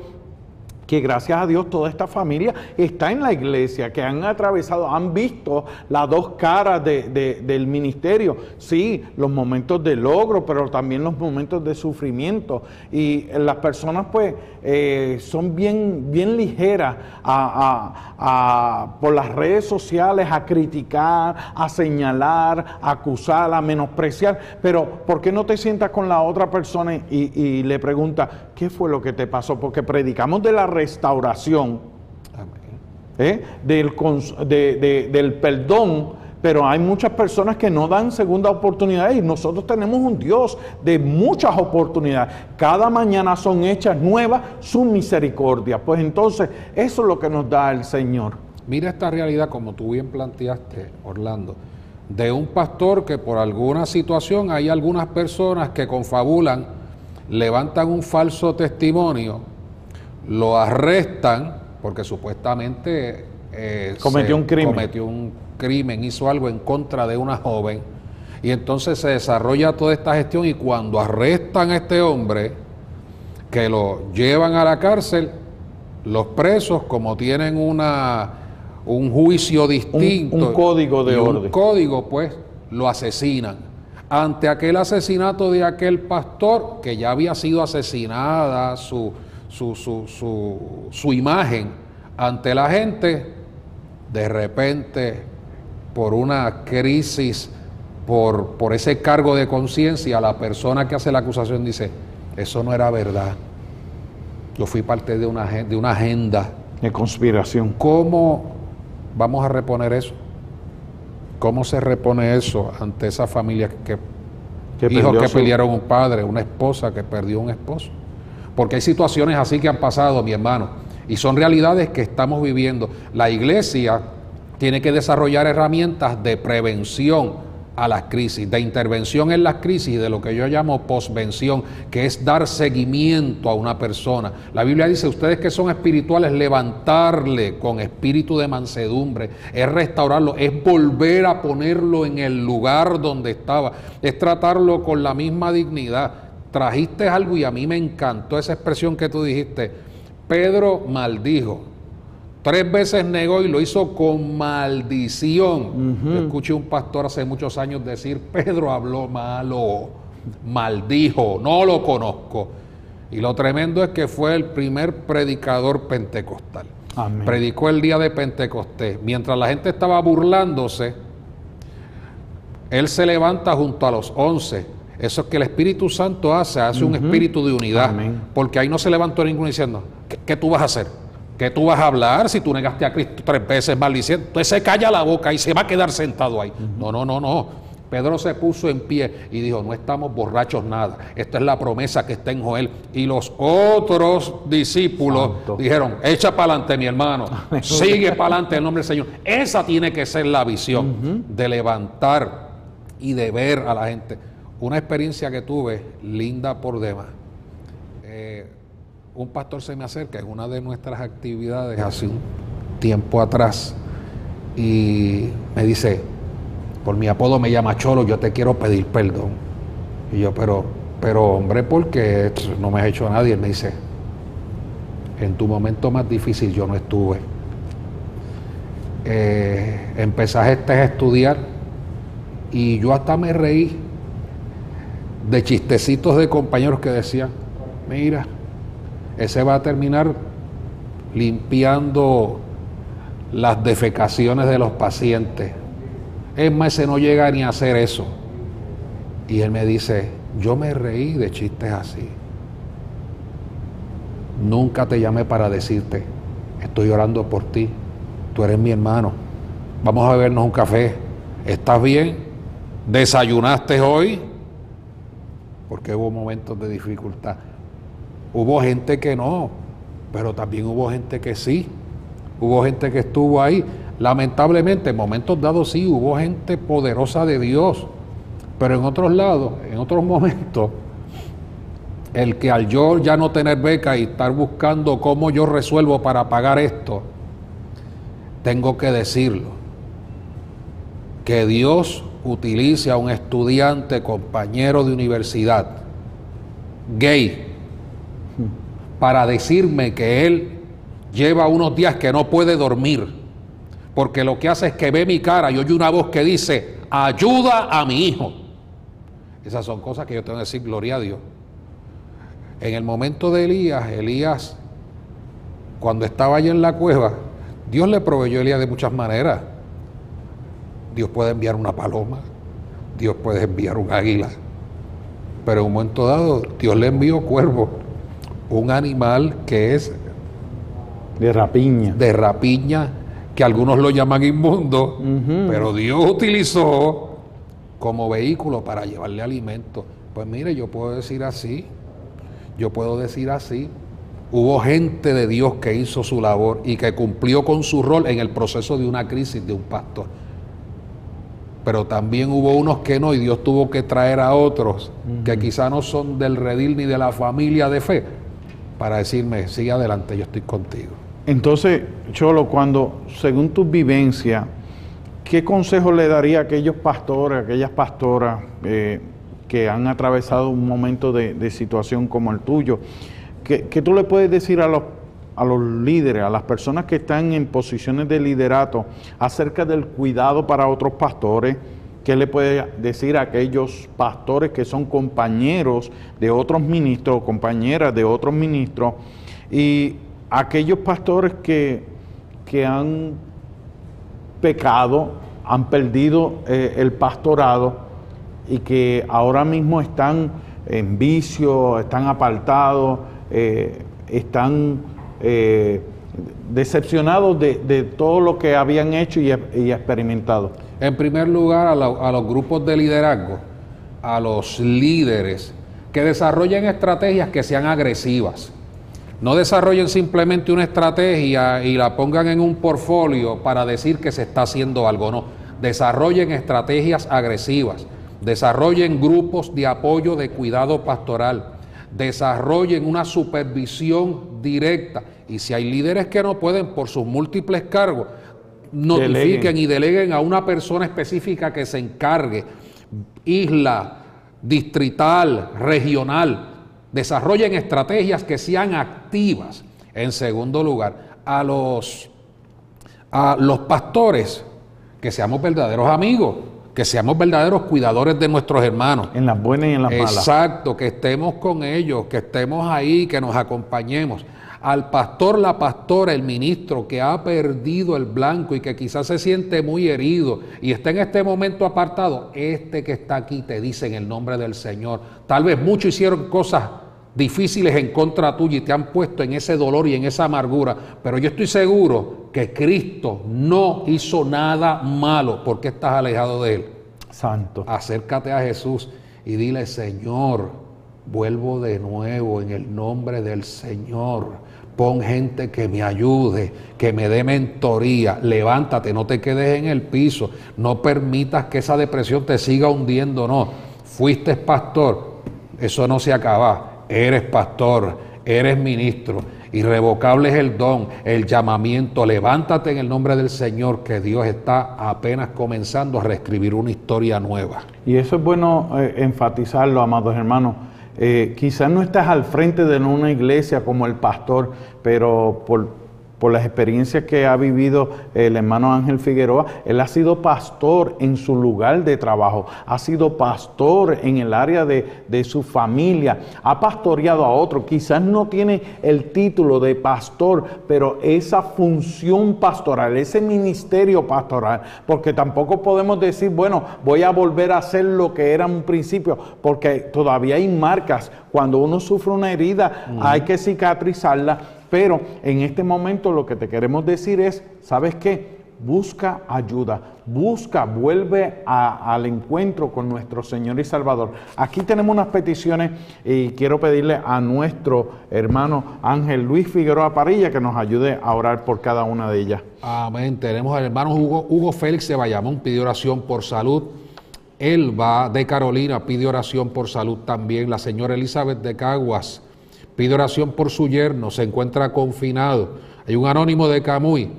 Speaker 1: que gracias a Dios toda esta familia está en la iglesia, que han atravesado, han visto las dos caras del ministerio. Sí, los momentos de logro, pero también los momentos de sufrimiento. Y las personas pues eh, son bien, bien ligeras por las redes sociales a criticar, a señalar, a acusar, a menospreciar. Pero ¿por qué no te sientas con la otra persona y, le preguntas, ¿qué fue lo que te pasó? Porque predicamos de la restauración, ¿eh? del, del perdón, Pero hay muchas personas que no dan segunda oportunidad y nosotros tenemos un Dios de muchas oportunidades. Cada mañana son hechas nuevas su misericordia. Pues entonces eso es lo que nos da el Señor.
Speaker 2: Mira esta realidad como tú bien planteaste, Orlando, de un pastor que por alguna situación hay algunas personas que confabulan, levantan un falso testimonio, lo arrestan porque supuestamente
Speaker 1: eh, cometió un crimen.
Speaker 2: Cometió un crimen, hizo algo en contra de una joven. Y entonces se desarrolla toda esta gestión y cuando arrestan a este hombre, que lo llevan a la cárcel, los presos, como tienen una, un juicio distinto,
Speaker 1: un, código de orden.
Speaker 2: Un código, pues, lo asesinan. Ante aquel asesinato de aquel pastor, que ya había sido asesinada su, su, su, su, su imagen ante la gente, de repente por una crisis, por, por ese cargo de conciencia, la persona que hace la acusación dice, eso no era verdad. Yo fui parte de una, de una agenda.
Speaker 1: De conspiración.
Speaker 2: ¿Cómo vamos a reponer eso? ¿Cómo se repone eso ante esa familia que, hijos que perdieron un padre, una esposa que perdió un esposo? Porque hay situaciones así que han pasado, mi hermano, y son realidades que estamos viviendo. La iglesia tiene que desarrollar herramientas de prevención a las crisis, de intervención en las crisis, de lo que yo llamo posvención, que es dar seguimiento a una persona. La Biblia dice, ustedes que son espirituales, levantarle con espíritu de mansedumbre, es restaurarlo, es volver a ponerlo en el lugar donde estaba, es tratarlo con la misma dignidad. Trajiste algo y a mí me encantó esa expresión que tú dijiste. Pedro maldijo, Tres veces negó y lo hizo con maldición. escuché un pastor hace muchos años decir, Pedro habló malo, maldijo, no lo conozco. Y lo tremendo es que fue el primer predicador pentecostal. Predicó el día de Pentecostés. Mientras la gente estaba burlándose, él se levanta junto a los once. Eso es que el Espíritu Santo hace, hace un espíritu de unidad. Porque ahí no se levantó ninguno diciendo, ¿qué tú vas a hacer? ¿Qué tú vas a hablar si tú negaste a Cristo tres veces maldiciendo? Entonces se calla la boca y se va a quedar sentado ahí. No, no, no, no. Pedro se puso en pie y dijo, no estamos borrachos nada. Esta es la promesa que está en Joel. Y los otros discípulos dijeron, echa para adelante mi hermano, sigue para adelante en nombre del Señor. Esa tiene que ser la visión de levantar y de ver a la gente. Una experiencia que tuve linda por demás. Eh, un pastor se me acerca en una de nuestras actividades hace un tiempo atrás y me dice, por mi apodo me llama Cholo, yo te quiero pedir perdón. Y yo, pero, pero hombre, porque no me ha hecho a nadie. Él me dice, en tu momento más difícil yo no estuve. Eh, empezaste a estudiar y yo hasta me reí de chistecitos de compañeros que decían, mira, ese va a terminar limpiando las defecaciones de los pacientes. Es más, ese no llega ni a hacer eso. Y él me dice, yo me reí de chistes así. Nunca te llamé para decirte, estoy orando por ti, tú eres mi hermano, vamos a bebernos un café, ¿estás bien? ¿Desayunaste hoy? Porque hubo momentos de dificultad. Hubo gente que no, pero también hubo gente que sí. Hubo gente que estuvo ahí. Lamentablemente, en momentos dados sí, hubo gente poderosa de Dios. Pero en otros lados, en otros [LAUGHS] momentos, el que al yo ya no tener beca y estar buscando cómo yo resuelvo para pagar esto, tengo que decirlo. Que Dios utilice a un estudiante, compañero de universidad, gay, para decirme que él lleva unos días que no puede dormir, porque lo que hace es que ve mi cara y oye una voz que dice, ayuda a mi hijo. Esas son cosas que yo tengo que decir, gloria a Dios. En el momento de Elías, Elías, cuando estaba allí en la cueva, Dios le proveyó a Elías de muchas maneras. Dios puede enviar una paloma, Dios puede enviar un águila, pero en un momento dado Dios le envió cuervo un animal que es
Speaker 1: de rapiña.
Speaker 2: De rapiña, que algunos lo llaman inmundo, pero Dios utilizó como vehículo para llevarle alimento. Pues mire, yo puedo decir así, yo puedo decir así. Hubo gente de Dios que hizo su labor y que cumplió con su rol en el proceso de una crisis de un pastor. Pero también hubo unos que no y Dios tuvo que traer a otros que quizá no son del redil ni de la familia de fe para decirme, sigue adelante, yo estoy contigo.
Speaker 1: Entonces, Cholo, cuando, según tu vivencia, ¿qué consejo le daría a aquellos pastores, aquellas pastoras eh, que han atravesado un momento de, situación como el tuyo? ¿Qué, tú le puedes decir a los, a los líderes, a las personas que están en posiciones de liderato acerca del cuidado para otros pastores? ¿Qué le puede decir a aquellos pastores que son compañeros de otros ministros, compañeras de otros ministros? Y aquellos pastores que, que han pecado, han perdido eh, el pastorado y que ahora mismo están en vicio, están apartados, eh, están eh, decepcionados de, todo lo que habían hecho y, experimentado.
Speaker 2: En primer lugar, a, a los grupos de liderazgo, a los líderes que desarrollen estrategias que sean agresivas no desarrollen simplemente una estrategia y la pongan en un portfolio para decir que se está haciendo algo, no. Desarrollen estrategias agresivas, desarrollen grupos de apoyo de cuidado pastoral, desarrollen una supervisión directa. Y si hay líderes que no pueden por sus múltiples cargos, notifiquen y deleguen a una persona específica que se encargue, isla, distrital, regional, desarrollen estrategias que sean activas. En segundo lugar, a los, a los pastores, que seamos verdaderos amigos, que seamos verdaderos cuidadores de nuestros hermanos.
Speaker 1: En las buenas y en las malas.
Speaker 2: Exacto, que estemos con ellos, que estemos ahí, que nos acompañemos. Al pastor, la pastora, el ministro que ha perdido el blanco y que quizás se siente muy herido y está en este momento apartado, este que está aquí te dice en el nombre del Señor. Tal vez muchos hicieron cosas difíciles en contra tuya y te han puesto en ese dolor y en esa amargura, pero yo estoy seguro que Cristo no hizo nada malo porque estás alejado de Él.
Speaker 1: Santo.
Speaker 2: Acércate a Jesús y dile, Señor, vuelvo de nuevo en el nombre del Señor. Pon gente que me ayude, que me dé mentoría. Levántate, no te quedes en el piso. No permitas que esa depresión te siga hundiendo. No, fuiste pastor. Eso no se acaba eres pastor, eres ministro, irrevocable es el don, el llamamiento, levántate en el nombre del Señor, que Dios está apenas comenzando a reescribir una historia nueva.
Speaker 1: Y eso es bueno eh, enfatizarlo, amados hermanos. Eh, quizás no estás al frente de una iglesia como el pastor, pero por, por las experiencias que ha vivido el hermano Ángel Figueroa, él ha sido pastor en su lugar de trabajo, ha sido pastor en el área de, su familia, ha pastoreado a otro, quizás no tiene el título de pastor, pero esa función pastoral, ese ministerio pastoral, porque tampoco podemos decir, bueno, voy a volver a hacer lo que era un principio, porque todavía hay marcas, cuando uno sufre una herida hay que cicatrizarla pero en este momento lo que te queremos decir es, ¿sabes qué? Busca ayuda, busca, vuelve al encuentro con nuestro Señor y Salvador. Aquí tenemos unas peticiones y quiero pedirle a nuestro hermano Ángel Luis Figueroa Parilla que nos ayude a orar por cada una de ellas.
Speaker 2: Amén. Tenemos al hermano Hugo, Hugo Félix de Bayamón, pide oración por salud. Elba de Carolina pide oración por salud también. La señora Elizabeth de Caguas pide oración por su yerno, se encuentra confinado. Hay un anónimo de Camuy,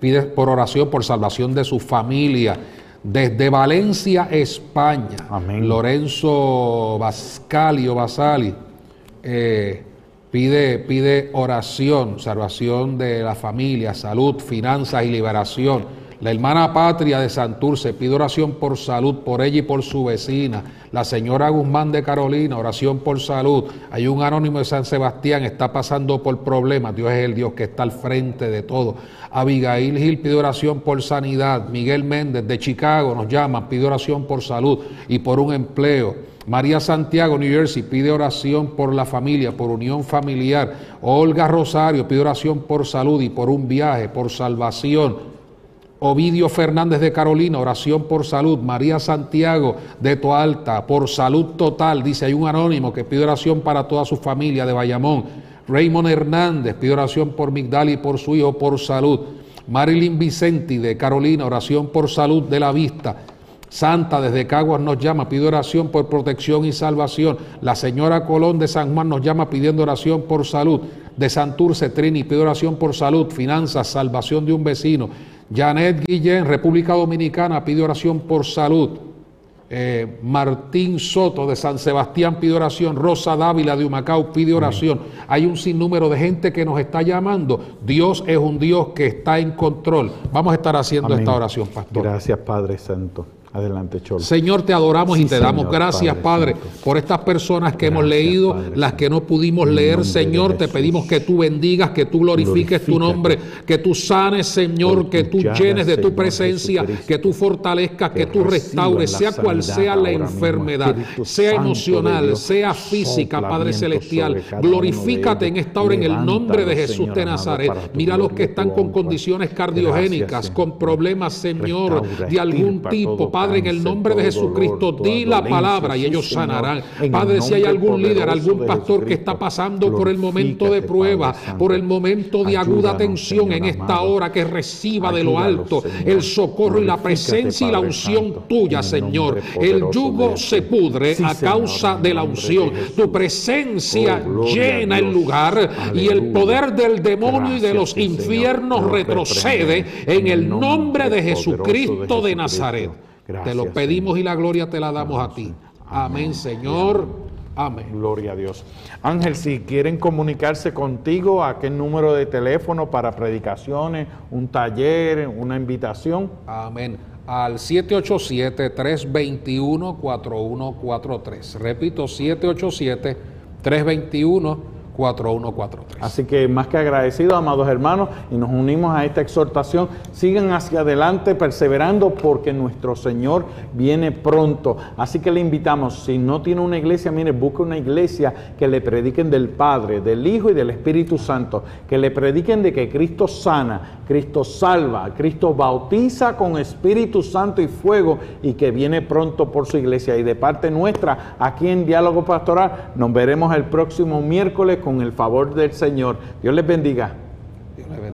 Speaker 2: pide por oración por salvación de su familia. Desde Valencia, España,
Speaker 1: Amén.
Speaker 2: Lorenzo Bascalio Basali eh, pide, pide oración, salvación de la familia, salud, finanzas y liberación la hermana Patria de Santurce pide oración por salud por ella y por su vecina. La señora Guzmán de Carolina, oración por salud. Hay un anónimo de San Sebastián, está pasando por problemas. Dios es el Dios que está al frente de todo. Abigail Gil pide oración por sanidad. Miguel Méndez de Chicago nos llama, pide oración por salud y por un empleo. María Santiago, New Jersey, pide oración por la familia, por unión familiar. Olga Rosario pide oración por salud y por un viaje, por salvación. Ovidio Fernández de Carolina, oración por salud. María Santiago de Toalta, por salud total. Dice, hay un anónimo que pide oración para toda su familia de Bayamón. Raymond Hernández pide oración por Migdal y por su hijo por salud. Marilyn Vicenti de Carolina, oración por salud de la vista. Santa desde Caguas nos llama, pide oración por protección y salvación. La señora Colón de San Juan nos llama pidiendo oración por salud. De Santurce, Trini, pide oración por salud, finanzas, salvación de un vecino. Janet Guillén, República Dominicana, pide oración por salud. Eh, Martín Soto de San Sebastián pide oración, Rosa Dávila de Humacao pide oración. Hay un sinnúmero de gente que nos está llamando. Dios es un Dios que está en control. Vamos a estar haciendo esta oración, pastor.
Speaker 1: Gracias, Padre Santo. Adelante, Cholo.
Speaker 2: Señor, te adoramos y te damos gracias, Padre, por estas personas que hemos leído, las que no pudimos leer, Señor. Te pedimos que tú bendigas, que tú glorifiques tu nombre, que tú sanes, Señor, que tú llenes de tu presencia, que tú fortalezcas, que tú restaures, sea cual sea la enfermedad, sea emocional, sea física, Padre Celestial. Glorifícate en esta hora en el nombre de Jesús de Nazaret. Mira los que están con condiciones cardiogénicas, con problemas, Señor, de algún tipo, Padre Padre, en el nombre de Jesucristo, di la palabra y ellos sanarán. Padre, si hay algún líder, algún pastor que está pasando por el momento de prueba, por el momento de aguda tensión en esta hora, que reciba de lo alto el socorro y la presencia y la unción tuya, Señor. El yugo se pudre a causa de la unción. Tu presencia llena el lugar y el poder del demonio y de los infiernos retrocede en el nombre de Jesucristo de Nazaret te lo pedimos y la gloria te la damos a ti. Amén, Señor. Amén.
Speaker 1: Gloria a Dios. Ángel, si quieren comunicarse contigo, ¿a qué número de teléfono para predicaciones, un taller, una invitación?
Speaker 2: Amén. Al 787-321-4143. Repito, 787-321-4143. 4143.
Speaker 1: Así que más que agradecidos, amados hermanos, y nos unimos a esta exhortación, sigan hacia adelante perseverando porque nuestro Señor viene pronto. Así que le invitamos, si no tiene una iglesia, mire, busque una iglesia que le prediquen del Padre, del Hijo y del Espíritu Santo, que le prediquen de que Cristo sana, Cristo salva, Cristo bautiza con Espíritu Santo y fuego y que viene pronto por su iglesia. Y de parte nuestra, aquí en Diálogo Pastoral, nos veremos el próximo miércoles con el favor del Señor. Dios les bendiga.